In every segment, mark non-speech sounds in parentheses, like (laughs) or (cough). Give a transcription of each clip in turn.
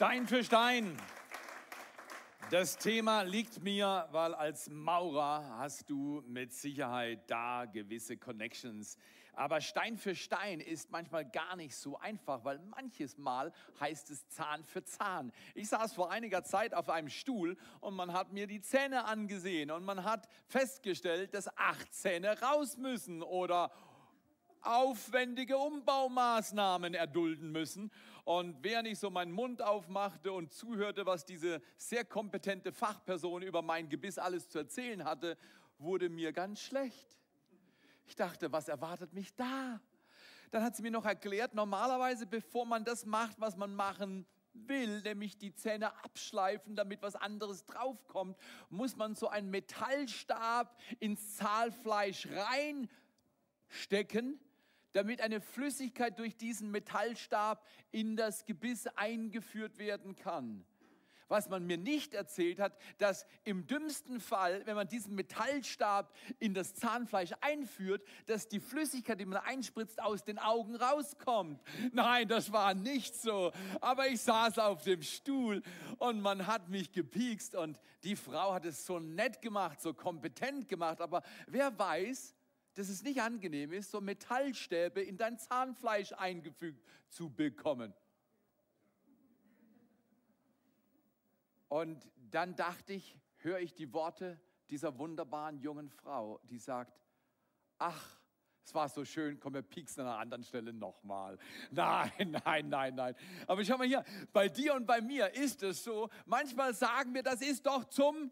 Stein für Stein. Das Thema liegt mir, weil als Maurer hast du mit Sicherheit da gewisse Connections. Aber Stein für Stein ist manchmal gar nicht so einfach, weil manches Mal heißt es Zahn für Zahn. Ich saß vor einiger Zeit auf einem Stuhl und man hat mir die Zähne angesehen und man hat festgestellt, dass acht Zähne raus müssen oder aufwendige Umbaumaßnahmen erdulden müssen. Und während ich so meinen Mund aufmachte und zuhörte, was diese sehr kompetente Fachperson über mein Gebiss alles zu erzählen hatte, wurde mir ganz schlecht. Ich dachte, was erwartet mich da? Dann hat sie mir noch erklärt, normalerweise bevor man das macht, was man machen will, nämlich die Zähne abschleifen, damit was anderes draufkommt, muss man so einen Metallstab ins Zahlfleisch reinstecken, damit eine Flüssigkeit durch diesen Metallstab in das Gebiss eingeführt werden kann. Was man mir nicht erzählt hat, dass im dümmsten Fall, wenn man diesen Metallstab in das Zahnfleisch einführt, dass die Flüssigkeit, die man einspritzt, aus den Augen rauskommt. Nein, das war nicht so. Aber ich saß auf dem Stuhl und man hat mich gepiekst und die Frau hat es so nett gemacht, so kompetent gemacht. Aber wer weiß, dass es nicht angenehm ist, so Metallstäbe in dein Zahnfleisch eingefügt zu bekommen. Und dann dachte ich, höre ich die Worte dieser wunderbaren jungen Frau, die sagt, ach, es war so schön, komm, wir pieksen an einer anderen Stelle nochmal. (laughs) Nein, nein, nein, nein. Aber schau mal hier, bei dir und bei mir ist es so, manchmal sagen wir, das ist doch zum,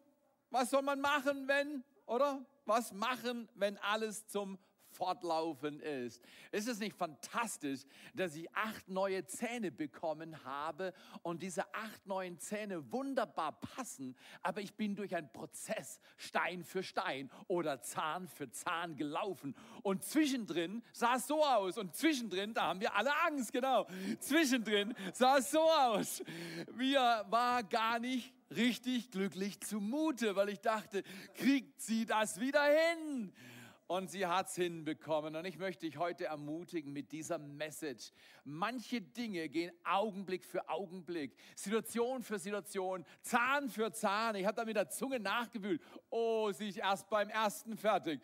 was soll man machen, wenn, oder? was machen, wenn alles zum Fortlaufen ist. Ist es nicht fantastisch, dass ich acht neue Zähne bekommen habe und diese acht neuen Zähne wunderbar passen, aber ich bin durch einen Prozess Stein für Stein oder Zahn für Zahn gelaufen und zwischendrin sah es so aus und zwischendrin, da haben wir alle Angst, genau, zwischendrin sah es so aus. Mir war gar nicht richtig glücklich zumute, weil ich dachte, kriegt sie das wieder hin? Und sie hat es hinbekommen. Und ich möchte dich heute ermutigen mit dieser Message. Manche Dinge gehen Augenblick für Augenblick, Situation für Situation, Zahn für Zahn. Ich habe da mit der Zunge nachgewühlt. Oh, sie ist erst beim ersten fertig.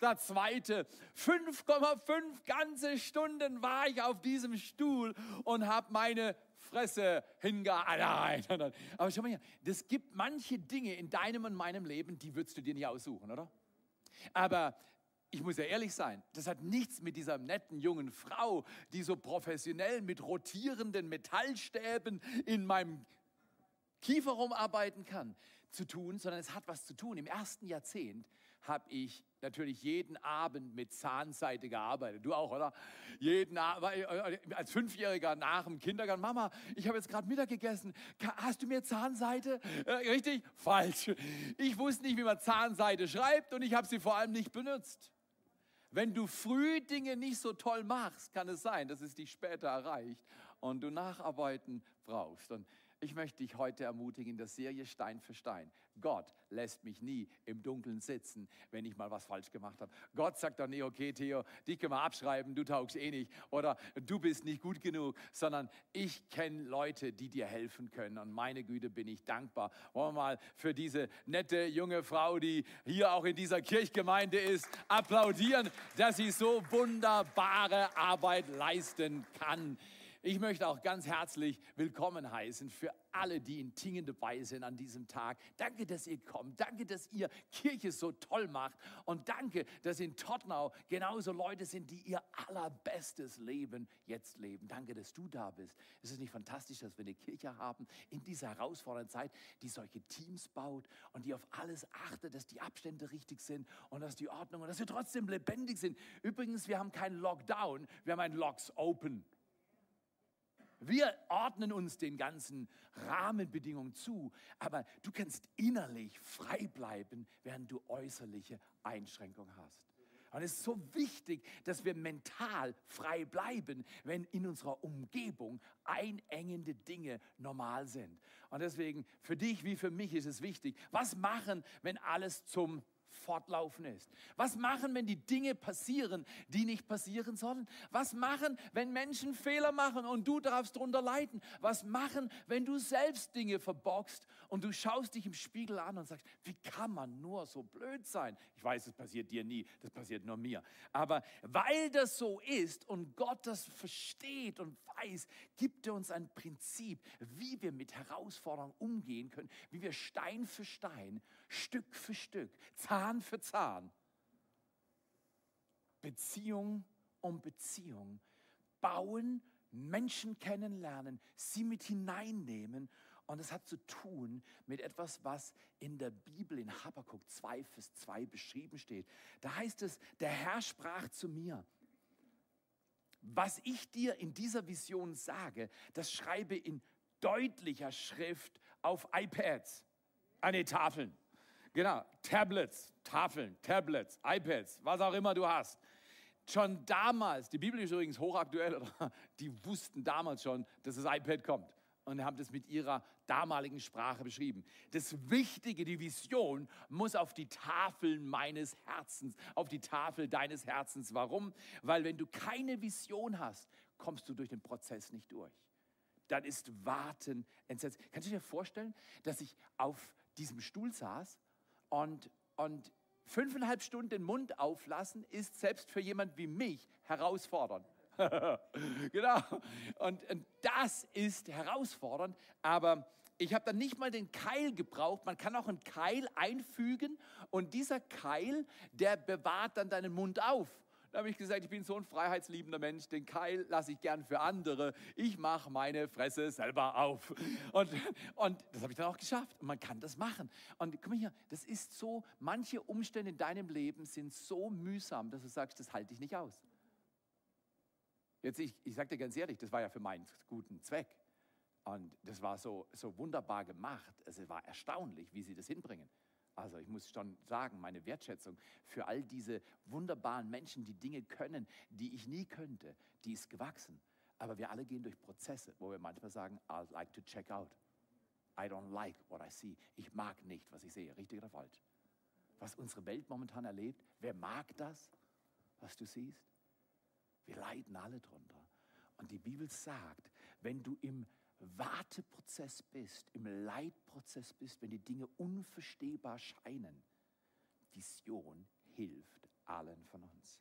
Der zweite. 5,5 ganze Stunden war ich auf diesem Stuhl und habe meine Fresse hingehalten. (laughs) Aber schau mal hier, das gibt manche Dinge in deinem und meinem Leben, die würdest du dir nicht aussuchen, oder? Aber ich muss ja ehrlich sein, das hat nichts mit dieser netten jungen Frau, die so professionell mit rotierenden Metallstäben in meinem Kiefer rumarbeiten kann, zu tun, sondern es hat was zu tun. Im ersten Jahrzehnt habe ich natürlich jeden Abend mit Zahnseite gearbeitet. Du auch, oder? Jeden Abend, äh, als Fünfjähriger nach dem Kindergarten, Mama, ich habe jetzt gerade Mittag gegessen. Hast du mir Zahnseite? Äh, richtig? Falsch. Ich wusste nicht, wie man Zahnseite schreibt und ich habe sie vor allem nicht benutzt. Wenn du früh Dinge nicht so toll machst, kann es sein, dass es dich später erreicht und du Nacharbeiten brauchst. Und ich möchte dich heute ermutigen in der Serie Stein für Stein. Gott lässt mich nie im Dunkeln sitzen, wenn ich mal was falsch gemacht habe. Gott sagt doch nie, okay, Theo, dich können wir abschreiben, du taugst eh nicht oder du bist nicht gut genug, sondern ich kenne Leute, die dir helfen können und meine Güte bin ich dankbar. Wollen wir mal für diese nette junge Frau, die hier auch in dieser Kirchgemeinde ist, applaudieren, dass sie so wunderbare Arbeit leisten kann. Ich möchte auch ganz herzlich willkommen heißen für alle, die in Tingen dabei sind an diesem Tag. Danke, dass ihr kommt. Danke, dass ihr Kirche so toll macht. Und danke, dass in Tottenau genauso Leute sind, die ihr allerbestes Leben jetzt leben. Danke, dass du da bist. Es ist nicht fantastisch, dass wir eine Kirche haben in dieser herausfordernden Zeit, die solche Teams baut und die auf alles achtet, dass die Abstände richtig sind und dass die Ordnung und dass wir trotzdem lebendig sind. Übrigens, wir haben keinen Lockdown, wir haben einen Locks Open. Wir ordnen uns den ganzen Rahmenbedingungen zu, aber du kannst innerlich frei bleiben, während du äußerliche Einschränkungen hast. Und es ist so wichtig, dass wir mental frei bleiben, wenn in unserer Umgebung einengende Dinge normal sind. Und deswegen, für dich wie für mich ist es wichtig, was machen, wenn alles zum fortlaufen ist? Was machen, wenn die Dinge passieren, die nicht passieren sollen? Was machen, wenn Menschen Fehler machen und du darfst darunter leiden? Was machen, wenn du selbst Dinge verbockst und du schaust dich im Spiegel an und sagst, wie kann man nur so blöd sein? Ich weiß, das passiert dir nie, das passiert nur mir. Aber weil das so ist und Gott das versteht und weiß, gibt er uns ein Prinzip, wie wir mit Herausforderungen umgehen können, wie wir Stein für Stein, Stück für Stück, Zahn für Zahn, Beziehung um Beziehung bauen, Menschen kennenlernen, sie mit hineinnehmen und es hat zu tun mit etwas, was in der Bibel in Habakkuk 2, Vers 2 beschrieben steht. Da heißt es, der Herr sprach zu mir. Was ich dir in dieser Vision sage, das schreibe in deutlicher Schrift auf iPads, an die Tafeln. Genau, Tablets, Tafeln, Tablets, iPads, was auch immer du hast. Schon damals, die Bibel ist übrigens hochaktuell, (laughs) die wussten damals schon, dass das iPad kommt und haben das mit ihrer damaligen Sprache beschrieben. Das Wichtige, die Vision muss auf die Tafel meines Herzens, auf die Tafel deines Herzens. Warum? Weil wenn du keine Vision hast, kommst du durch den Prozess nicht durch. Dann ist Warten entsetzt. Kannst du dir vorstellen, dass ich auf diesem Stuhl saß und, und fünfeinhalb Stunden den Mund auflassen, ist selbst für jemand wie mich herausfordernd. (laughs) genau. Und, und das ist herausfordernd, aber ich habe dann nicht mal den Keil gebraucht. Man kann auch einen Keil einfügen und dieser Keil, der bewahrt dann deinen Mund auf. Da habe ich gesagt, ich bin so ein freiheitsliebender Mensch, den Keil lasse ich gern für andere. Ich mache meine Fresse selber auf. Und, und das habe ich dann auch geschafft. Und man kann das machen. Und guck mal hier, das ist so, manche Umstände in deinem Leben sind so mühsam, dass du sagst, das halte ich nicht aus. Jetzt, ich, ich sage dir ganz ehrlich, das war ja für meinen guten Zweck. Und das war so, so wunderbar gemacht. Es war erstaunlich, wie sie das hinbringen. Also ich muss schon sagen, meine Wertschätzung für all diese wunderbaren Menschen, die Dinge können, die ich nie könnte, die ist gewachsen. Aber wir alle gehen durch Prozesse, wo wir manchmal sagen, I'd like to check out. I don't like what I see. Ich mag nicht, was ich sehe. Richtig oder falsch? Was unsere Welt momentan erlebt, wer mag das, was du siehst? Wir leiden alle drunter. Und die Bibel sagt, wenn du im Warteprozess bist, im Leidprozess bist, wenn die Dinge unverstehbar scheinen, Vision hilft allen von uns.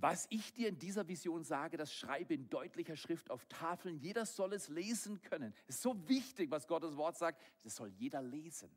Was ich dir in dieser Vision sage, das schreibe in deutlicher Schrift auf Tafeln. Jeder soll es lesen können. Es ist so wichtig, was Gottes Wort sagt. Das soll jeder lesen.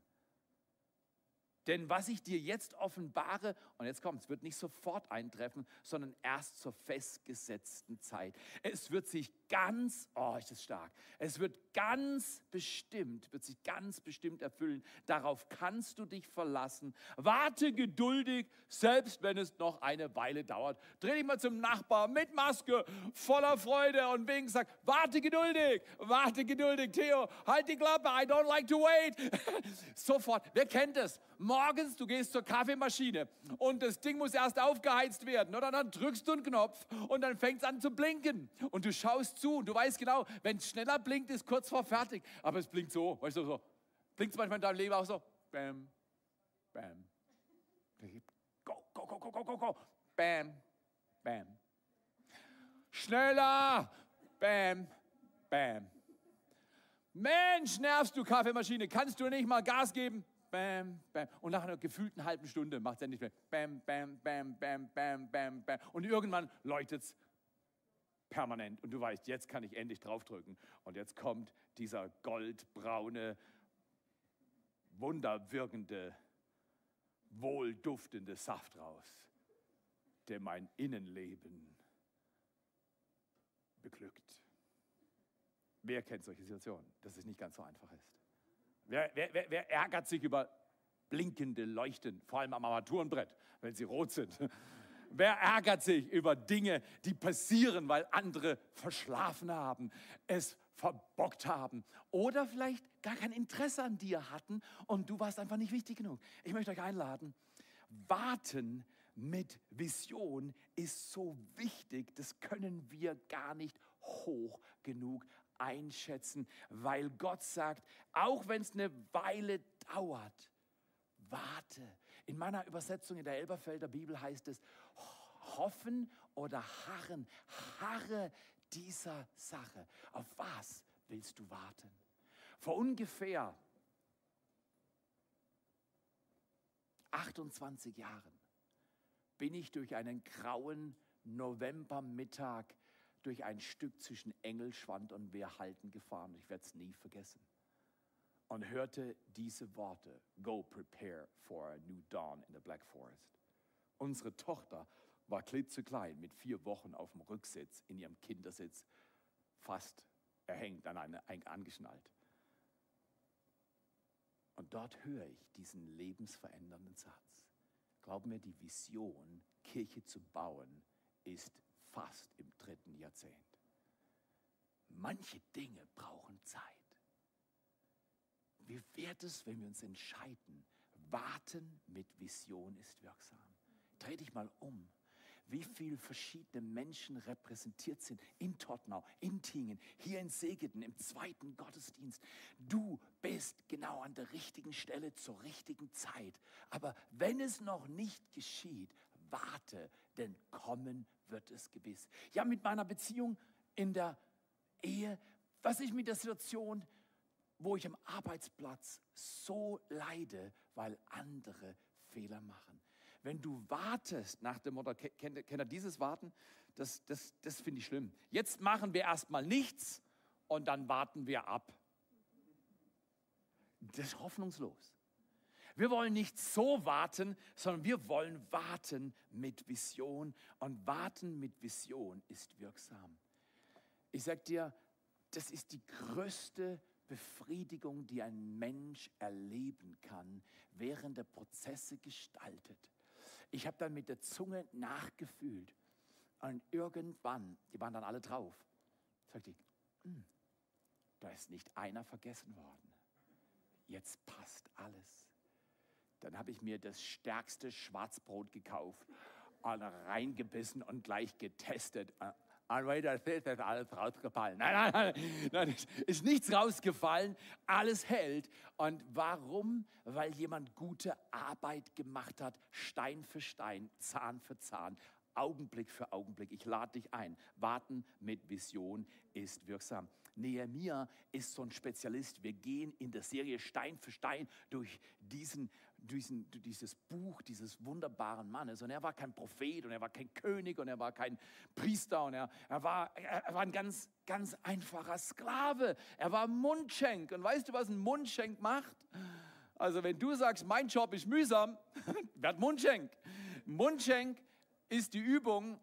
Denn was ich dir jetzt offenbare, und jetzt kommt es, wird nicht sofort eintreffen, sondern erst zur festgesetzten Zeit. Es wird sich ganz, oh, ist das stark, es wird ganz bestimmt, wird sich ganz bestimmt erfüllen. Darauf kannst du dich verlassen. Warte geduldig, selbst wenn es noch eine Weile dauert. Dreh dich mal zum Nachbar mit Maske, voller Freude und wink, sag, warte geduldig, warte geduldig, Theo, halt die Klappe, I don't like to wait. (laughs) Sofort, wer kennt es? Morgens, du gehst zur Kaffeemaschine und das Ding muss erst aufgeheizt werden. Oder dann drückst du einen Knopf und dann fängt es an zu blinken. Und du schaust zu und du weißt genau, wenn es schneller blinkt, ist kurz vor fertig. Aber es blinkt so, weißt du, so. Blinkt es manchmal in deinem Leben auch so. Bam, bam. Go, go, go, go, go, go, go. Bam, bam. Schneller. Bam, bam. Mensch, nervst du Kaffeemaschine, kannst du nicht mal Gas geben? Bam, bam. Und nach einer gefühlten halben Stunde macht es endlich mehr. Bam, bam, bam, bam, bam, bam, bam. Und irgendwann läutet es permanent. Und du weißt, jetzt kann ich endlich draufdrücken. Und jetzt kommt dieser goldbraune, wunderwirkende, wohlduftende Saft raus, der mein Innenleben beglückt. Wer kennt solche Situationen, dass es nicht ganz so einfach ist? Wer, wer, wer, ärgert sich über blinkende Leuchten, vor allem am Armaturenbrett, wenn sie rot sind? (laughs) Wer ärgert sich über Dinge, die passieren, weil andere verschlafen haben, es verbockt haben oder vielleicht gar kein Interesse an dir hatten und du warst einfach nicht wichtig genug? Ich möchte euch einladen, warten mit Vision ist so wichtig, das können wir gar nicht hoch genug einschätzen, weil Gott sagt, auch wenn es eine Weile dauert, warte. In meiner Übersetzung in der Elberfelder Bibel heißt es, hoffen oder harren, harre dieser Sache. Auf was willst du warten? Vor ungefähr 28 Jahren bin ich durch einen grauen Novembermittag durch ein Stück zwischen Engelschwand und Wehrhalten gefahren. Ich werde es nie vergessen. Und hörte diese Worte, Go prepare for a new dawn in the Black Forest. Unsere Tochter war klitzeklein mit vier Wochen auf dem Rücksitz in ihrem Kindersitz, fast erhängt an eine, angeschnallt. Und dort höre ich diesen lebensverändernden Satz. Glaub mir, die Vision, Kirche zu bauen, ist fast im dritten Jahrzehnt. Manche Dinge brauchen Zeit. Wie wird es, wenn wir uns entscheiden, warten mit Vision ist wirksam? Dreh dich mal um wie viele verschiedene Menschen repräsentiert sind in Tottenau, in Tingen, hier in Segeten, im zweiten Gottesdienst. Du bist genau an der richtigen Stelle zur richtigen Zeit. Aber wenn es noch nicht geschieht, warte, denn kommen wird es gewiss. Ja, mit meiner Beziehung in der Ehe, was ich mit der Situation, wo ich am Arbeitsplatz so leide, weil andere Fehler machen wenn du wartest nach dem Motto, kennt, kennt ihr dieses Warten? Das, das, das finde ich schlimm. Jetzt machen wir erstmal nichts und dann warten wir ab. Das ist hoffnungslos. Wir wollen nicht so warten, sondern wir wollen warten mit Vision. Und warten mit Vision ist wirksam. Ich sage dir, das ist die größte Befriedigung, die ein Mensch erleben kann, während er Prozesse gestaltet. Ich habe dann mit der Zunge nachgefühlt. Und irgendwann, die waren dann alle drauf, sagte ich, hm, da ist nicht einer vergessen worden. Jetzt passt alles. Dann habe ich mir das stärkste Schwarzbrot gekauft reingebissen und gleich getestet. Und weiter ist alles rausgefallen. Nein, nein, nein, nein, ist nichts rausgefallen. Alles hält. Und warum? Weil jemand gute Arbeit gemacht hat, Stein für Stein, Zahn für Zahn. Augenblick für Augenblick. Ich lade dich ein. Warten mit Vision ist wirksam. Nehemiah ist so ein Spezialist. Wir gehen in der Serie Stein für Stein durch diesen diesen, dieses Buch dieses wunderbaren Mannes. Und er war kein Prophet und er war kein König und er war kein Priester und er, er, war, er war ein ganz, ganz einfacher Sklave. Er war Mundschenk. Und weißt du, was ein Mundschenk macht? Also wenn du sagst, mein Job ist mühsam, (laughs) werd Mundschenk. Mundschenk ist die Übung,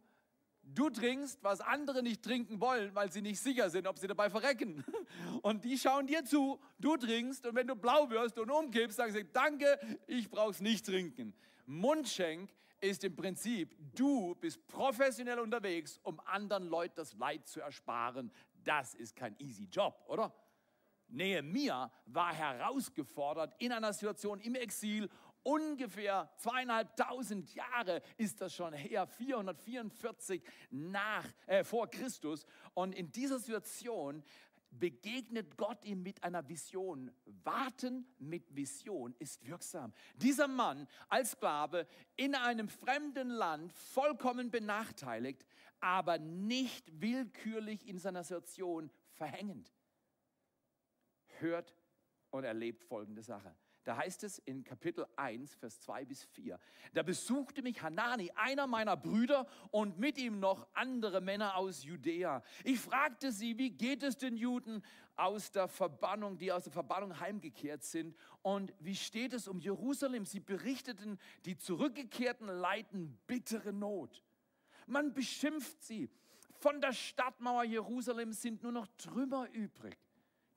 Du trinkst, was andere nicht trinken wollen, weil sie nicht sicher sind, ob sie dabei verrecken. (laughs) Und die schauen dir zu, du trinkst und wenn du blau wirst und umkippst, sagen sie, danke, ich brauch's nicht trinken. Mundschenk ist im Prinzip, du bist professionell unterwegs, um anderen Leuten das Leid zu ersparen. Das ist kein easy Job, oder? Nehemiah war herausgefordert in einer Situation im Exil ungefähr zweieinhalbtausend Jahre ist das schon her, 444 nach, äh, vor Christus. Und in dieser Situation begegnet Gott ihm mit einer Vision. Warten mit Vision ist wirksam. Dieser Mann als Sklave in einem fremden Land, vollkommen benachteiligt, aber nicht willkürlich in seiner Situation verhängend, hört und erlebt folgende Sache. Da heißt es in Kapitel 1, Vers 2 bis 4. Da besuchte mich Hanani, einer meiner Brüder, und mit ihm noch andere Männer aus Judäa. Ich fragte sie, wie geht es den Juden aus der Verbannung, die aus der Verbannung heimgekehrt sind? Und wie steht es um Jerusalem? Sie berichteten, die Zurückgekehrten leiden bittere Not. Man beschimpft sie. Von der Stadtmauer Jerusalem sind nur noch Trümmer übrig.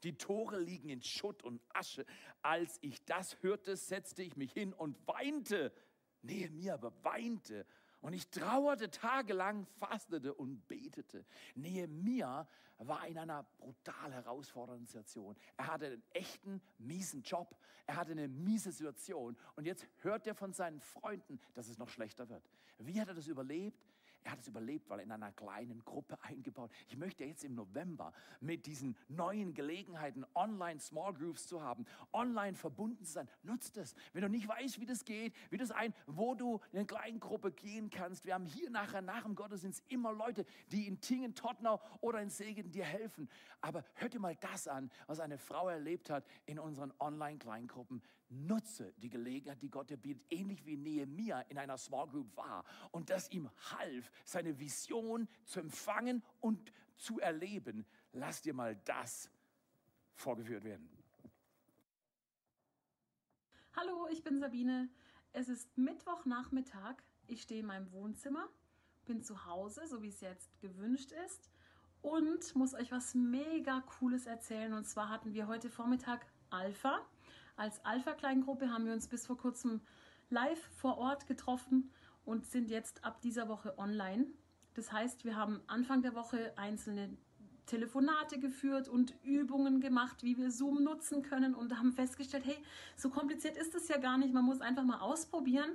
Die Tore liegen in Schutt und Asche. Als ich das hörte, setzte ich mich hin und weinte. Nähe mir aber weinte. Und ich trauerte tagelang, fastete und betete. Nehemiah war in einer brutal herausfordernden Situation. Er hatte einen echten, miesen Job. Er hatte eine miese Situation. Und jetzt hört er von seinen Freunden, dass es noch schlechter wird. Wie hat er das überlebt? Er hat es überlebt, weil er in einer kleinen Gruppe eingebaut. Ich möchte jetzt im November mit diesen neuen Gelegenheiten, online Small Groups zu haben, online verbunden zu sein. Nutzt es. Wenn du nicht weißt, wie das geht, wie das ein, wo du in eine kleine Gruppe gehen kannst. Wir haben hier nachher nach dem Gottesdienst immer Leute, die in Tingen, Tottenau oder in Segen dir helfen. Aber hör dir mal das an, was eine Frau erlebt hat in unseren Online-Kleingruppen. Nutze die Gelegenheit, die Gott dir bietet, ähnlich wie Nehemia in einer Small Group war und das ihm half, seine Vision zu empfangen und zu erleben. Lass dir mal das vorgeführt werden. Hallo, ich bin Sabine. Es ist Mittwochnachmittag. Ich stehe in meinem Wohnzimmer, bin zu Hause, so wie es jetzt gewünscht ist, und muss euch was mega Cooles erzählen. Und zwar hatten wir heute Vormittag Alpha. Als Alpha-Kleingruppe haben wir uns bis vor kurzem live vor Ort getroffen und sind jetzt ab dieser Woche online. Das heißt, wir haben Anfang der Woche einzelne Telefonate geführt und Übungen gemacht, wie wir Zoom nutzen können und haben festgestellt, hey, so kompliziert ist es ja gar nicht, man muss einfach mal ausprobieren.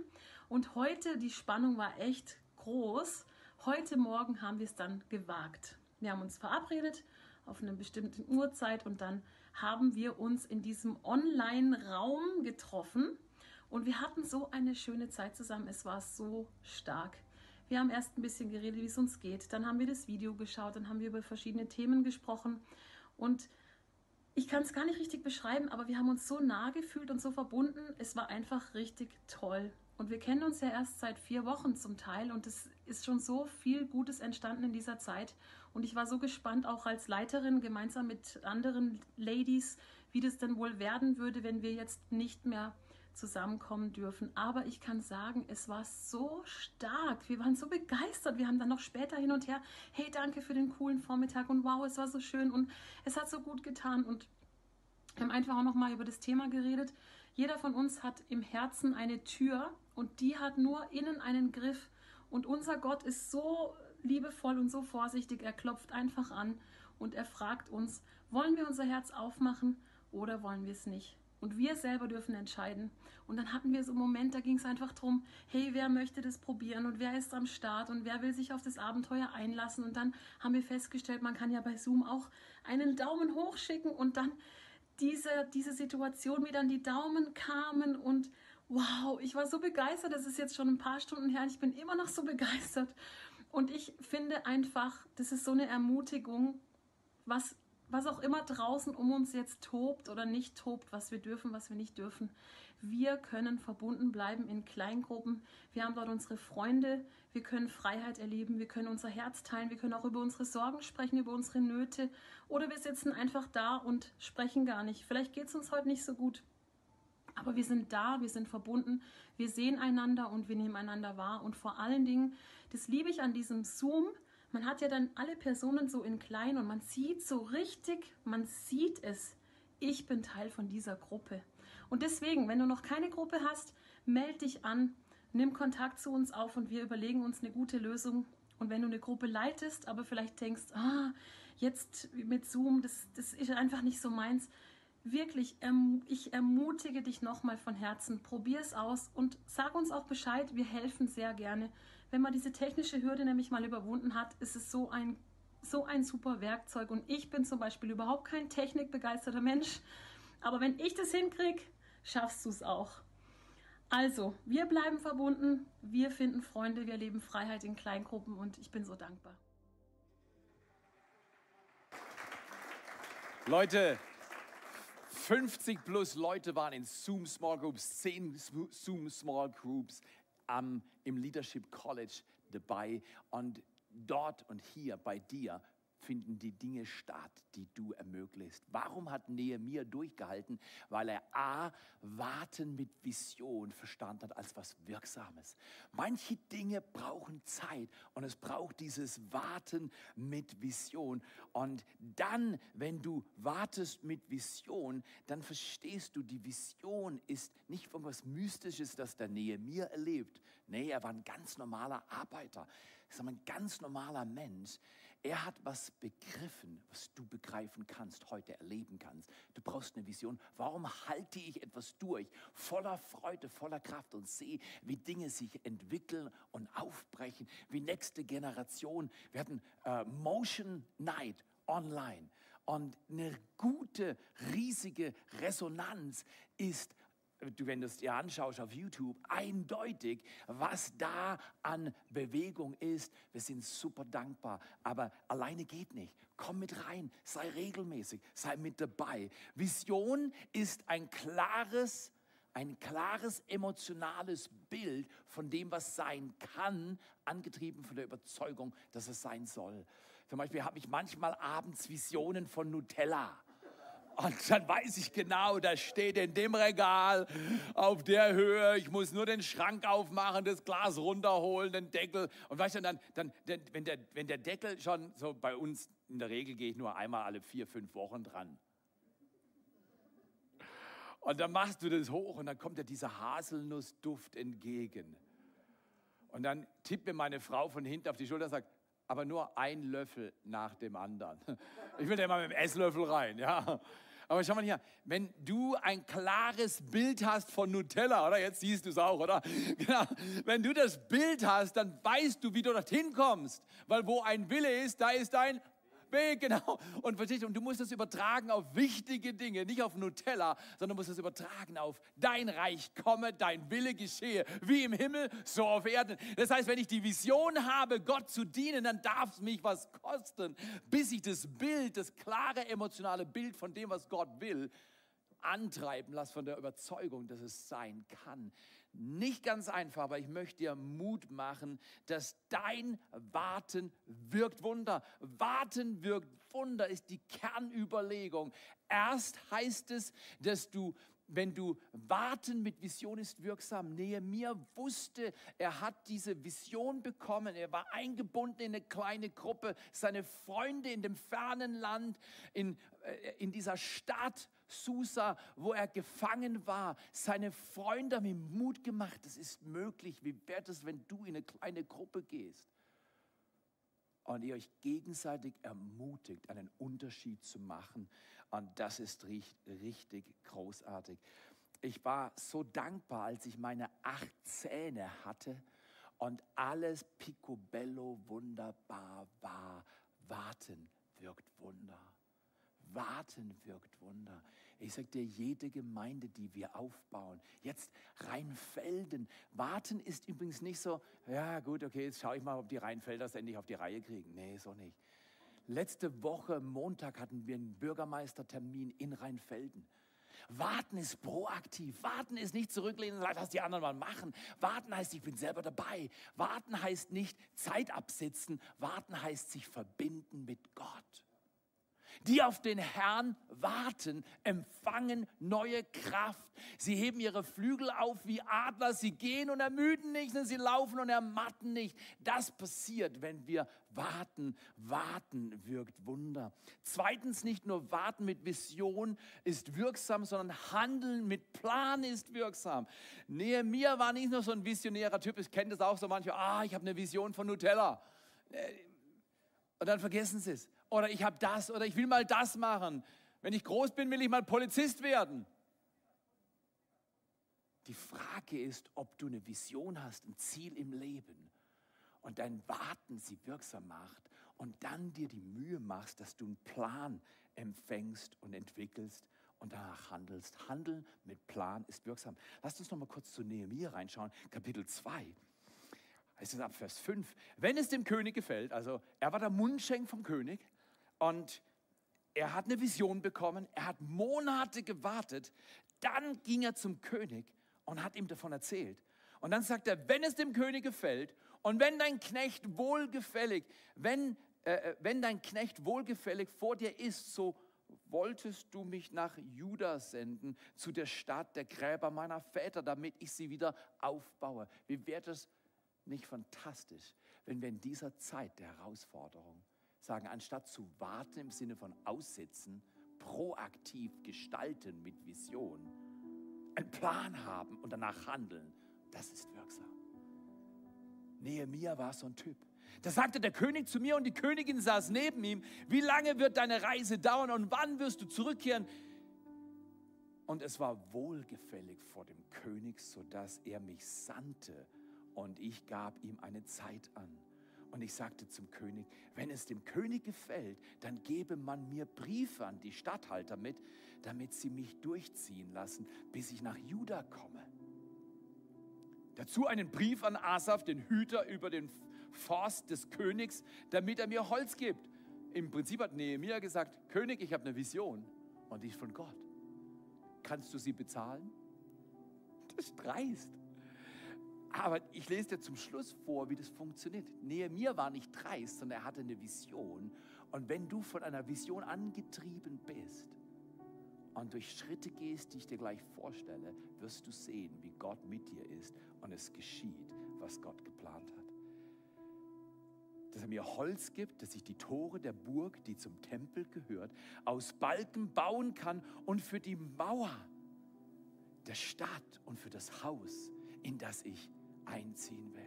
Und heute, die Spannung war echt groß. Heute Morgen haben wir es dann gewagt. Wir haben uns verabredet auf eine bestimmte Uhrzeit und dann haben wir uns in diesem Online-Raum getroffen und wir hatten so eine schöne Zeit zusammen. Es war so stark. Wir haben erst ein bisschen geredet, wie es uns geht. Dann haben wir das Video geschaut, dann haben wir über verschiedene Themen gesprochen. Und ich kann es gar nicht richtig beschreiben, aber wir haben uns so nah gefühlt und so verbunden. Es war einfach richtig toll. Und wir kennen uns ja erst seit vier Wochen zum Teil und es ist schon so viel Gutes entstanden in dieser Zeit. Und ich war so gespannt, auch als Leiterin gemeinsam mit anderen Ladies, wie das denn wohl werden würde, wenn wir jetzt nicht mehr zusammenkommen dürfen. Aber ich kann sagen, es war so stark. Wir waren so begeistert. Wir haben dann noch später hin und her, hey, danke für den coolen Vormittag und wow, es war so schön und es hat so gut getan und wir haben einfach auch noch mal über das Thema geredet. Jeder von uns hat im Herzen eine Tür und die hat nur innen einen Griff. Und unser Gott ist so liebevoll und so vorsichtig. Er klopft einfach an und er fragt uns, wollen wir unser Herz aufmachen oder wollen wir es nicht? Und wir selber dürfen entscheiden. Und dann hatten wir so einen Moment, da ging es einfach darum, hey, wer möchte das probieren und wer ist am Start und wer will sich auf das Abenteuer einlassen. Und dann haben wir festgestellt, man kann ja bei Zoom auch einen Daumen hoch schicken und dann diese, diese Situation, wie dann die Daumen kamen und wow, ich war so begeistert. Das ist jetzt schon ein paar Stunden her ich bin immer noch so begeistert. Und ich finde einfach, das ist so eine Ermutigung, was was auch immer draußen um uns jetzt tobt oder nicht tobt, was wir dürfen, was wir nicht dürfen. Wir können verbunden bleiben in Kleingruppen. Wir haben dort unsere Freunde. Wir können Freiheit erleben. Wir können unser Herz teilen. Wir können auch über unsere Sorgen sprechen, über unsere Nöte. Oder wir sitzen einfach da und sprechen gar nicht. Vielleicht geht es uns heute nicht so gut. Aber wir sind da, wir sind verbunden, wir sehen einander und wir nehmen einander wahr. Und vor allen Dingen, das liebe ich an diesem Zoom, man hat ja dann alle Personen so in klein und man sieht so richtig, man sieht es. Ich bin Teil von dieser Gruppe. Und deswegen, wenn du noch keine Gruppe hast, melde dich an, nimm Kontakt zu uns auf und wir überlegen uns eine gute Lösung. Und wenn du eine Gruppe leitest, aber vielleicht denkst, ah, jetzt mit Zoom, das, das ist einfach nicht so meins, wirklich, ich ermutige dich nochmal von Herzen, probier es aus und sag uns auch Bescheid, wir helfen sehr gerne. Wenn man diese technische Hürde nämlich mal überwunden hat, ist es so ein, so ein super Werkzeug. Und ich bin zum Beispiel überhaupt kein technikbegeisterter Mensch. Aber wenn ich das hinkriege, schaffst du es auch. Also, wir bleiben verbunden, wir finden Freunde, wir leben Freiheit in Kleingruppen und ich bin so dankbar. Leute, 50 plus Leute waren in Zoom Small Groups, 10 Zoom Small Groups am, im Leadership College dabei und dort und hier bei dir finden die Dinge statt, die du ermöglicht. Warum hat Nehemiah durchgehalten? Weil er A, Warten mit Vision verstanden hat als was Wirksames. Manche Dinge brauchen Zeit und es braucht dieses Warten mit Vision. Und dann, wenn du wartest mit Vision, dann verstehst du, die Vision ist nicht irgendwas Mystisches, das der Nehemiah erlebt. Nee, er war ein ganz normaler Arbeiter. Sage mal, ein ganz normaler Mensch. Er hat was begriffen, was du begreifen kannst, heute erleben kannst. Du brauchst eine Vision. Warum halte ich etwas durch, voller Freude, voller Kraft und sehe, wie Dinge sich entwickeln und aufbrechen, wie nächste Generation. Wir hatten äh, Motion Night online und eine gute, riesige Resonanz ist du, wenn du es dir anschaust auf YouTube, eindeutig, was da an Bewegung ist. Wir sind super dankbar, aber alleine geht nicht. Komm mit rein, sei regelmäßig, sei mit dabei. Vision ist ein klares, ein klares emotionales Bild von dem, was sein kann, angetrieben von der Überzeugung, dass es sein soll. Zum Beispiel habe ich manchmal abends Visionen von Nutella. Und dann weiß ich genau, das steht in dem Regal auf der Höhe. Ich muss nur den Schrank aufmachen, das Glas runterholen, den Deckel. Und weißt du, dann, dann, wenn, der, wenn der Deckel schon, so bei uns in der Regel gehe ich nur einmal alle vier, fünf Wochen dran. Und dann machst du das hoch und dann kommt dir dieser Haselnussduft entgegen. Und dann tippt mir meine Frau von hinten auf die Schulter und sagt, aber nur ein Löffel nach dem anderen. Ich will da immer mit dem Esslöffel rein, ja. Aber schau mal hier, wenn du ein klares Bild hast von Nutella, oder jetzt siehst du es auch, oder? (laughs) Genau. Wenn du das Bild hast, dann weißt du, wie du dorthin kommst. Weil wo ein Wille ist, da ist ein Weg, (laughs) genau. Und verstehst du, und du musst das übertragen auf wichtige Dinge, nicht auf Nutella, sondern musst das übertragen auf dein Reich komme, dein Wille geschehe, wie im Himmel, so auf Erden. Das heißt, wenn ich die Vision habe, Gott zu dienen, dann darf es mich was kosten, bis ich das Bild, das klare emotionale Bild von dem, was Gott will, antreiben lasse von der Überzeugung, dass es sein kann. Nicht ganz einfach, aber ich möchte dir Mut machen, dass dein Warten wirkt Wunder. Warten wirkt Wunder ist die Kernüberlegung. Erst heißt es, dass du wenn du warten mit Vision ist wirksam. Nehemiah wusste, er hat diese Vision bekommen. Er war eingebunden in eine kleine Gruppe. Seine Freunde in dem fernen Land, in, äh, in dieser Stadt Susa, wo er gefangen war. Seine Freunde haben ihm Mut gemacht. Das ist möglich. Wie wäre es, wenn du in eine kleine Gruppe gehst? und ihr euch gegenseitig ermutigt, einen Unterschied zu machen. Und das ist richtig großartig. Ich war so dankbar, als ich meine acht Zähne hatte und alles picobello wunderbar war. Warten wirkt Wunder. Warten wirkt Wunder. Ich sage dir, jede Gemeinde, die wir aufbauen, jetzt Rheinfelden, warten ist übrigens nicht so, ja gut, okay, jetzt schaue ich mal, ob die Rheinfelder es endlich auf die Reihe kriegen. Nee, so nicht. Letzte Woche, Montag, hatten wir einen Bürgermeistertermin in Rheinfelden. Warten ist proaktiv. Warten ist nicht zurücklehnen und lass die anderen mal machen. Warten heißt, ich bin selber dabei. Warten heißt nicht Zeit absitzen. Warten heißt sich verbinden mit Gott. Die auf den Herrn warten, empfangen neue Kraft. Sie heben ihre Flügel auf wie Adler. Sie gehen und ermüden nicht, sie laufen und ermatten nicht. Das passiert, wenn wir warten. Warten wirkt Wunder. Zweitens, nicht nur warten mit Vision ist wirksam, sondern handeln mit Plan ist wirksam. Nehemiah war nicht nur so ein visionärer Typ. Ich kenne das auch so manche. Ah, ich habe eine Vision von Nutella. Äh, und dann vergessen sie es oder ich habe das oder ich will mal das machen. Wenn ich groß bin, will ich mal Polizist werden. Die Frage ist, ob du eine Vision hast, ein Ziel im Leben und dein Warten sie wirksam macht und dann dir die Mühe machst, dass du einen Plan empfängst und entwickelst und danach handelst. Handeln mit Plan ist wirksam. Lasst uns noch mal kurz zu Nehemiah reinschauen, Kapitel 2 heißt es ab Vers 5, wenn es dem König gefällt, also er war der Mundschenk vom König, und er hat eine Vision bekommen, er hat Monate gewartet, dann ging er zum König und hat ihm davon erzählt. Und dann sagt er, wenn es dem König gefällt und wenn dein Knecht wohlgefällig, wenn, äh, äh wenn dein Knecht wohlgefällig vor dir ist, so wolltest du mich nach Juda senden, zu der Stadt der Gräber meiner Väter, damit ich sie wieder aufbaue. Wie wäre das nicht fantastisch, wenn wir in dieser Zeit der Herausforderung sagen, anstatt zu warten im Sinne von aussitzen, proaktiv gestalten mit Vision, einen Plan haben und danach handeln, das ist wirksam. Nehemia war so ein Typ. Da sagte der König zu mir und die Königin saß neben ihm, wie lange wird deine Reise dauern und wann wirst du zurückkehren? Und es war wohlgefällig vor dem König, sodass er mich sandte und ich gab ihm eine Zeit an. Und ich sagte zum König, wenn es dem König gefällt, dann gebe man mir Briefe an die Statthalter mit, damit sie mich durchziehen lassen, bis ich nach Juda komme. Dazu einen Brief an Asaf, den Hüter über den Forst des Königs, damit er mir Holz gibt. Im Prinzip hat Nehemiah gesagt, König, ich habe eine Vision und die ist von Gott. Kannst du sie bezahlen? Das ist dreist. Aber ich lese dir zum Schluss vor, wie das funktioniert. Nehemiah war nicht dreist, sondern er hatte eine Vision. Und wenn du von einer Vision angetrieben bist und durch Schritte gehst, die ich dir gleich vorstelle, wirst du sehen, wie Gott mit dir ist und es geschieht, was Gott geplant hat. Dass er mir Holz gibt, dass ich die Tore der Burg, die zum Tempel gehört, aus Balken bauen kann und für die Mauer der Stadt und für das Haus, in das ich einziehen will.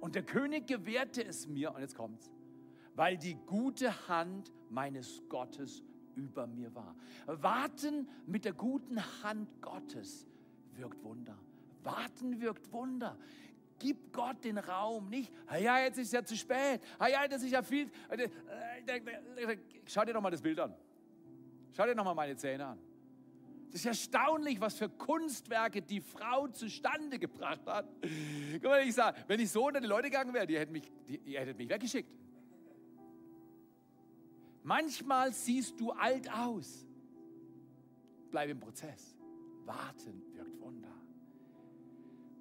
Und der König gewährte es mir, und jetzt kommt's, weil die gute Hand meines Gottes über mir war. Warten mit der guten Hand Gottes wirkt Wunder. Warten wirkt Wunder. Gib Gott den Raum, nicht, ja, jetzt ist ja zu spät, ja, das ist ja viel. Schau dir doch mal das Bild an. Schau dir doch mal meine Zähne an. Das ist erstaunlich, was für Kunstwerke die Frau zustande gebracht hat. Guck mal, ich sage, wenn ich so unter die Leute gegangen wäre, die hätten mich, die, ihr hättet mich weggeschickt. Manchmal siehst du alt aus. Bleib im Prozess. Warten wirkt Wunder.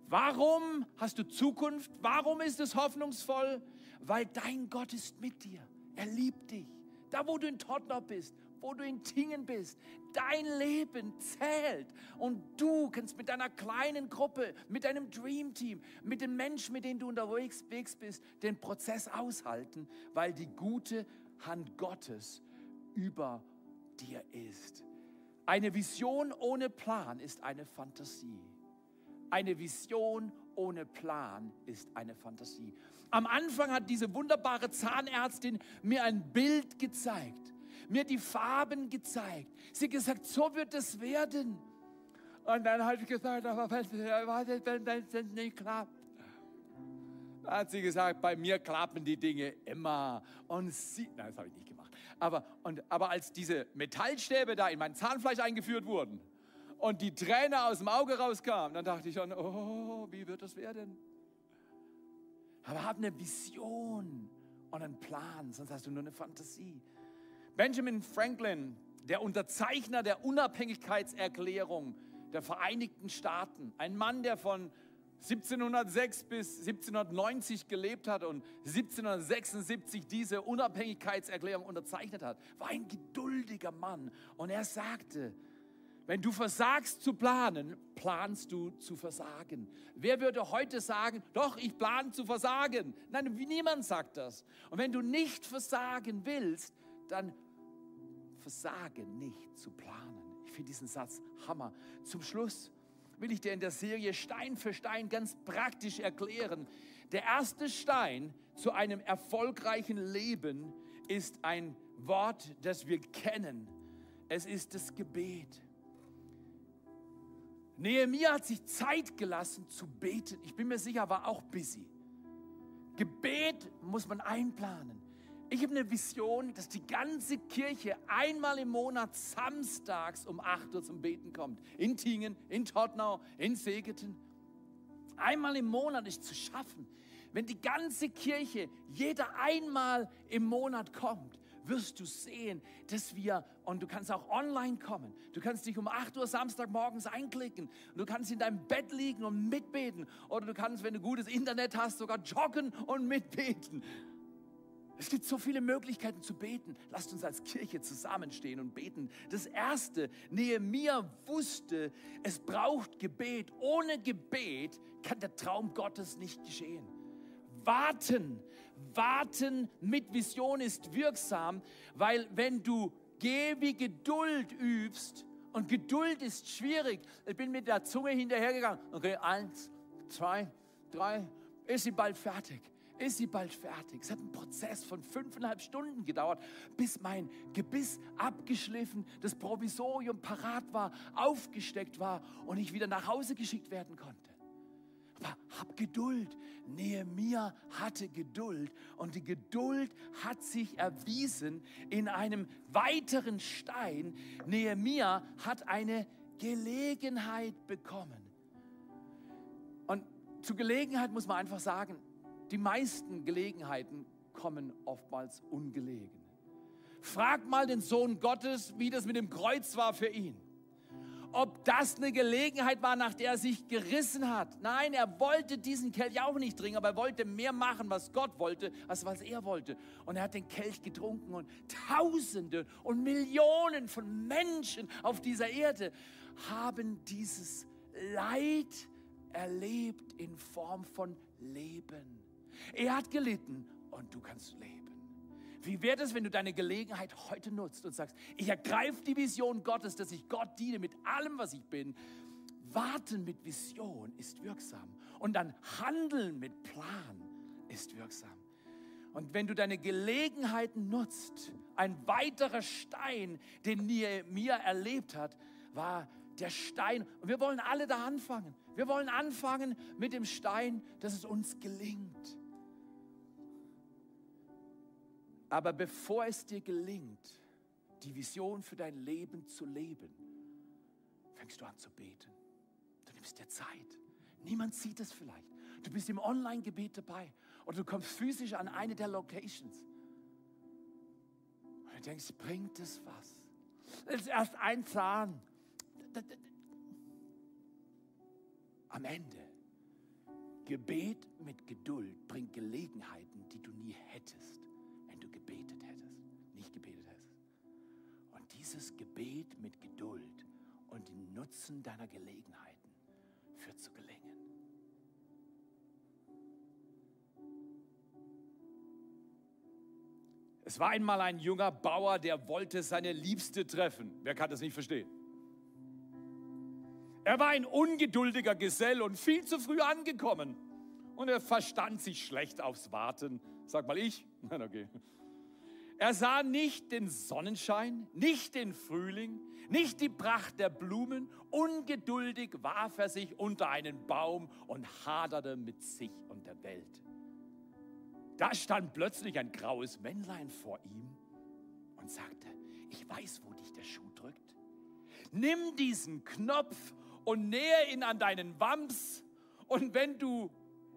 Warum hast du Zukunft? Warum ist es hoffnungsvoll? Weil dein Gott ist mit dir. Er liebt dich. Da, wo du in Tottenham bist, wo du in Tingen bist. Dein Leben zählt und du kannst mit deiner kleinen Gruppe, mit deinem Dream Team, mit den Menschen, mit denen du unterwegs bist, den Prozess aushalten, weil die gute Hand Gottes über dir ist. Eine Vision ohne Plan ist eine Fantasie. Eine Vision ohne Plan ist eine Fantasie. Am Anfang hat diese wunderbare Zahnärztin mir ein Bild gezeigt mir die Farben gezeigt. Sie hat gesagt, so wird es werden. Und dann habe ich gesagt, aber was ist, wenn das nicht klappt? Da hat sie gesagt, bei mir klappen die Dinge immer. Und sie, nein, das habe ich nicht gemacht. Aber, und, aber als diese Metallstäbe da in mein Zahnfleisch eingeführt wurden und die Träne aus dem Auge rauskam, dann dachte ich schon, oh, wie wird das werden? Aber hab eine Vision und einen Plan, sonst hast du nur eine Fantasie. Benjamin Franklin, der Unterzeichner der Unabhängigkeitserklärung der Vereinigten Staaten, ein Mann, der von 1706 bis 1790 gelebt hat und 1776 diese Unabhängigkeitserklärung unterzeichnet hat, war ein geduldiger Mann. Und er sagte, wenn du versagst zu planen, planst du zu versagen. Wer würde heute sagen, doch, ich plane zu versagen? Nein, niemand sagt das. Und wenn du nicht versagen willst, dann versage nicht zu planen. Ich finde diesen Satz Hammer. Zum Schluss will ich dir in der Serie Stein für Stein ganz praktisch erklären. Der erste Stein zu einem erfolgreichen Leben ist ein Wort, das wir kennen. Es ist das Gebet. Nehemiah hat sich Zeit gelassen zu beten. Ich bin mir sicher, war auch busy. Gebet muss man einplanen. Ich habe eine Vision, dass die ganze Kirche einmal im Monat samstags um 8 Uhr zum Beten kommt. In Tingen, in Tottenau, in Segeten. Einmal im Monat ist zu schaffen. Wenn die ganze Kirche jeder einmal im Monat kommt, wirst du sehen, dass wir, und du kannst auch online kommen, du kannst dich um 8 Uhr Samstagmorgens einklicken du kannst in deinem Bett liegen und mitbeten oder du kannst, wenn du gutes Internet hast, sogar joggen und mitbeten. Es gibt so viele Möglichkeiten zu beten. Lasst uns als Kirche zusammenstehen und beten. Das erste, Nehemiah wusste, es braucht Gebet. Ohne Gebet kann der Traum Gottes nicht geschehen. Warten, warten mit Vision ist wirksam, weil wenn du geh wie Geduld übst, und Geduld ist schwierig. Ich bin mit der Zunge hinterhergegangen. Okay, eins, zwei, drei, ist sie bald fertig ist sie bald fertig. Es hat einen Prozess von fünfeinhalb Stunden gedauert, bis mein Gebiss abgeschliffen, das Provisorium parat war, aufgesteckt war und ich wieder nach Hause geschickt werden konnte. Aber hab Geduld. Nehemia hatte Geduld und die Geduld hat sich erwiesen in einem weiteren Stein. Nehemia hat eine Gelegenheit bekommen. Und zu Gelegenheit muss man einfach sagen, die meisten Gelegenheiten kommen oftmals ungelegen. Frag mal den Sohn Gottes, wie das mit dem Kreuz war für ihn. Ob das eine Gelegenheit war, nach der er sich gerissen hat. Nein, er wollte diesen Kelch auch nicht trinken, aber er wollte mehr machen, was Gott wollte, als was er wollte. Und er hat den Kelch getrunken und Tausende und Millionen von Menschen auf dieser Erde haben dieses Leid erlebt in Form von Leben. Er hat gelitten und du kannst leben. Wie wäre es, wenn du deine Gelegenheit heute nutzt und sagst, ich ergreife die Vision Gottes, dass ich Gott diene mit allem, was ich bin. Warten mit Vision ist wirksam. Und dann handeln mit Plan ist wirksam. Und wenn du deine Gelegenheiten nutzt, ein weiterer Stein, den Nehemiah erlebt hat, war der Stein. Und wir wollen alle da anfangen. Wir wollen anfangen mit dem Stein, dass es uns gelingt. Aber bevor es dir gelingt, die Vision für dein Leben zu leben, fängst du an zu beten. Du nimmst dir Zeit. Niemand sieht es vielleicht. Du bist im Online-Gebet dabei oder du kommst physisch an eine der Locations. Und du denkst, bringt es was? Es ist erst ein Zahn. Am Ende, Gebet mit Geduld bringt Gelegenheiten, die du nie hättest dieses Gebet mit Geduld und dem Nutzen deiner Gelegenheiten führt zu gelingen. Es war einmal ein junger Bauer, der wollte seine Liebste treffen. Wer kann das nicht verstehen? Er war ein ungeduldiger Gesell und viel zu früh angekommen. Und er verstand sich schlecht aufs Warten. Sag mal ich. (laughs) Nein, okay. Er sah nicht den Sonnenschein, nicht den Frühling, nicht die Pracht der Blumen. Ungeduldig warf er sich unter einen Baum und haderte mit sich und der Welt. Da stand plötzlich ein graues Männlein vor ihm und sagte, ich weiß, wo dich der Schuh drückt. Nimm diesen Knopf und nähe ihn an deinen Wams und wenn du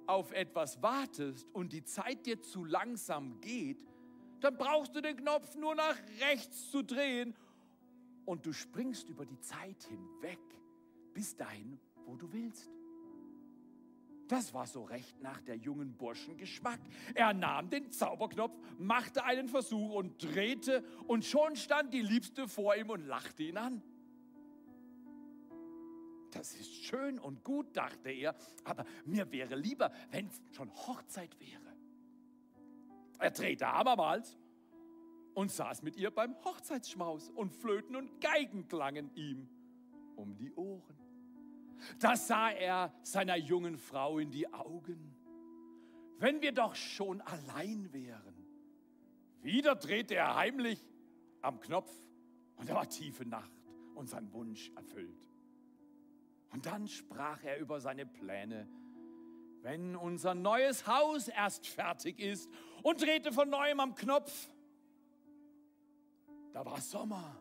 auf etwas wartest und die Zeit dir zu langsam geht, dann brauchst du den Knopf nur nach rechts zu drehen und du springst über die Zeit hinweg bis dahin, wo du willst. Das war so recht nach der jungen Burschen Geschmack. Er nahm den Zauberknopf, machte einen Versuch und drehte und schon stand die Liebste vor ihm und lachte ihn an. Das ist schön und gut, dachte er, aber mir wäre lieber, wenn es schon Hochzeit wäre. Er drehte abermals und saß mit ihr beim Hochzeitsschmaus und Flöten und Geigen klangen ihm um die Ohren. Da sah er seiner jungen Frau in die Augen. Wenn wir doch schon allein wären. Wieder drehte er heimlich am Knopf und da war tiefe Nacht und sein Wunsch erfüllt. Und dann sprach er über seine Pläne wenn unser neues Haus erst fertig ist und drehte von neuem am Knopf. Da war Sommer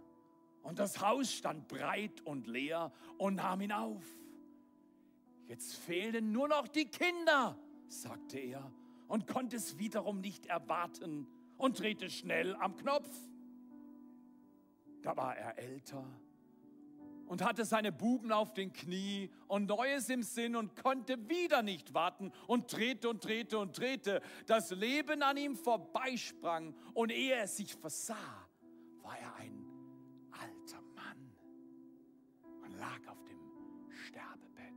und das Haus stand breit und leer und nahm ihn auf. Jetzt fehlen nur noch die Kinder, sagte er und konnte es wiederum nicht erwarten und drehte schnell am Knopf. Da war er älter und hatte seine Buben auf den Knie und Neues im Sinn und konnte wieder nicht warten und drehte und drehte und drehte. Das Leben an ihm vorbeisprang und ehe er sich versah, war er ein alter Mann und lag auf dem Sterbebett.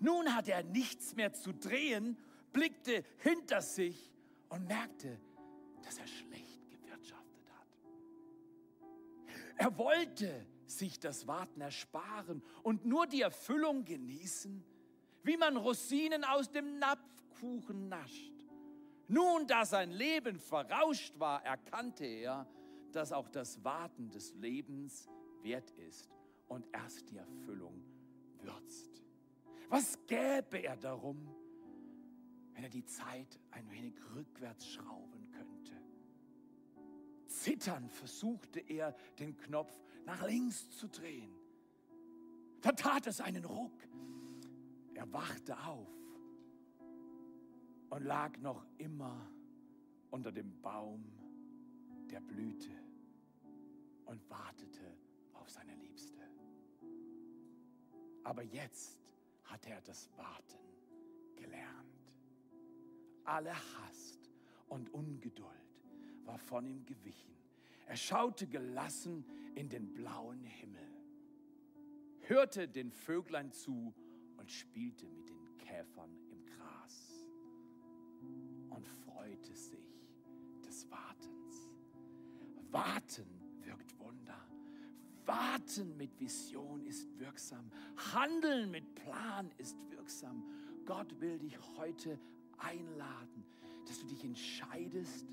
Nun hatte er nichts mehr zu drehen, blickte hinter sich und merkte, dass er schlecht gewirtschaftet hat. Er wollte sich das Warten ersparen und nur die Erfüllung genießen, wie man Rosinen aus dem Napfkuchen nascht. Nun, da sein Leben verrauscht war, erkannte er, dass auch das Warten des Lebens wert ist und erst die Erfüllung würzt. Was gäbe er darum, wenn er die Zeit ein wenig rückwärts schrauben könnte? Zitternd versuchte er, den Knopf nach links zu drehen. Da tat es einen Ruck. Er wachte auf und lag noch immer unter dem Baum der Blüte und wartete auf seine Liebste. Aber jetzt hatte er das Warten gelernt. Alle Hast und Ungeduld war von ihm gewichen. Er schaute gelassen in den blauen Himmel, hörte den Vöglein zu und spielte mit den Käfern im Gras und freute sich des Wartens. Warten wirkt Wunder. Warten mit Vision ist wirksam. Handeln mit Plan ist wirksam. Gott will dich heute einladen, dass du dich entscheidest,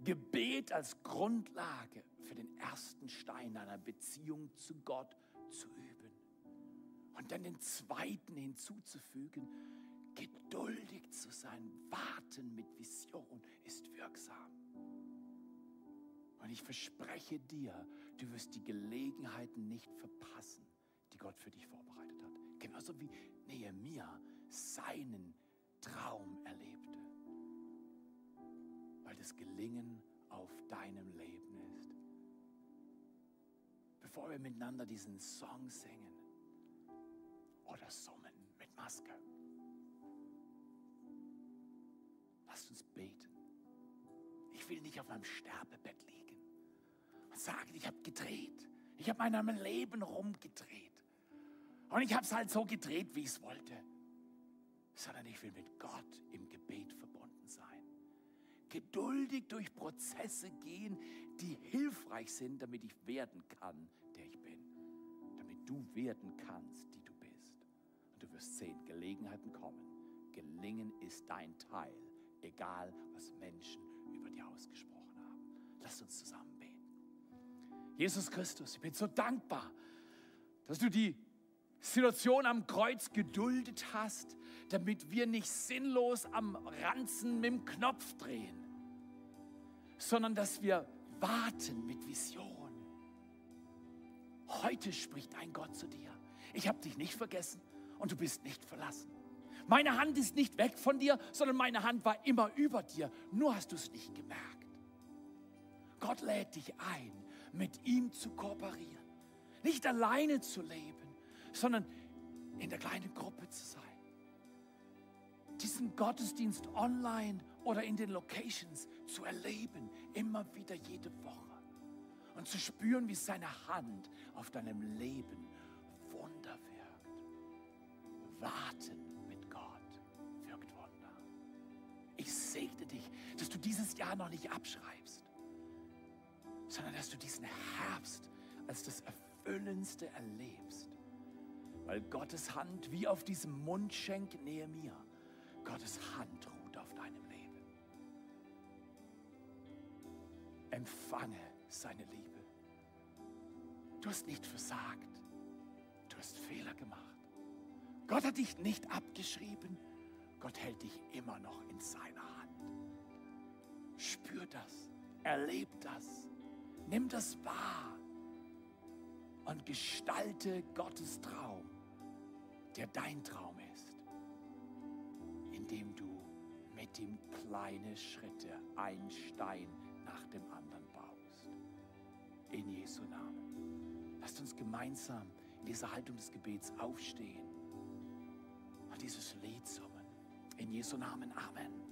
Gebet als Grundlage für den ersten Stein deiner Beziehung zu Gott zu üben. Und dann den zweiten hinzuzufügen, geduldig zu sein, warten mit Vision ist wirksam. Und ich verspreche dir, du wirst die Gelegenheiten nicht verpassen, die Gott für dich vorbereitet hat. Genauso wie Nehemiah seinen Traum erlebte. Weil das Gelingen auf deinem Leben ist. Bevor wir miteinander diesen Song singen oder summen mit Maske, lasst uns beten. Ich will nicht auf meinem Sterbebett liegen und sagen, ich habe gedreht. Ich habe mein Leben rumgedreht. Und ich habe es halt so gedreht, wie ich es wollte. Sondern ich will mit Gott im Gebet verbunden sein. Geduldig durch Prozesse gehen, die hilfreich sind, damit ich werden kann, der ich bin. Damit du werden kannst, die du bist. Und du wirst sehen, Gelegenheiten kommen. Gelingen ist dein Teil, egal was Menschen über dir ausgesprochen haben. Lass uns zusammen beten. Jesus Christus, ich bin so dankbar, dass du die Situation am Kreuz geduldet hast, damit wir nicht sinnlos am Ranzen mit dem Knopf drehen, sondern dass wir warten mit Vision. Heute spricht ein Gott zu dir. Ich habe dich nicht vergessen und du bist nicht verlassen. Meine Hand ist nicht weg von dir, sondern meine Hand war immer über dir. Nur hast du es nicht gemerkt. Gott lädt dich ein, mit ihm zu kooperieren. Nicht alleine zu leben, sondern in der kleinen Gruppe zu sein. Diesen Gottesdienst online oder in den Locations zu erleben, immer wieder jede Woche. Und zu spüren, wie seine Hand auf deinem Leben Wunder wirkt. Warten mit Gott wirkt Wunder. Ich segne dich, dass du dieses Jahr noch nicht abschreibst sondern dass du diesen Herbst als das Erfüllendste erlebst. Weil Gottes Hand wie auf diesem Mundschenk nähe mir, Gottes Hand ruht auf deinem Leben. Empfange seine Liebe. Du hast nicht versagt. Du hast Fehler gemacht. Gott hat dich nicht abgeschrieben. Gott hält dich immer noch in seiner Hand. Spür das. Erleb das. Nimm das wahr und gestalte Gottes Traum, der dein Traum ist, indem du mit ihm kleine Schritte, ein Stein nach dem anderen baust. In Jesu Namen. Lasst uns gemeinsam in dieser Haltung des Gebets aufstehen und dieses Lied summen. In Jesu Namen. Amen.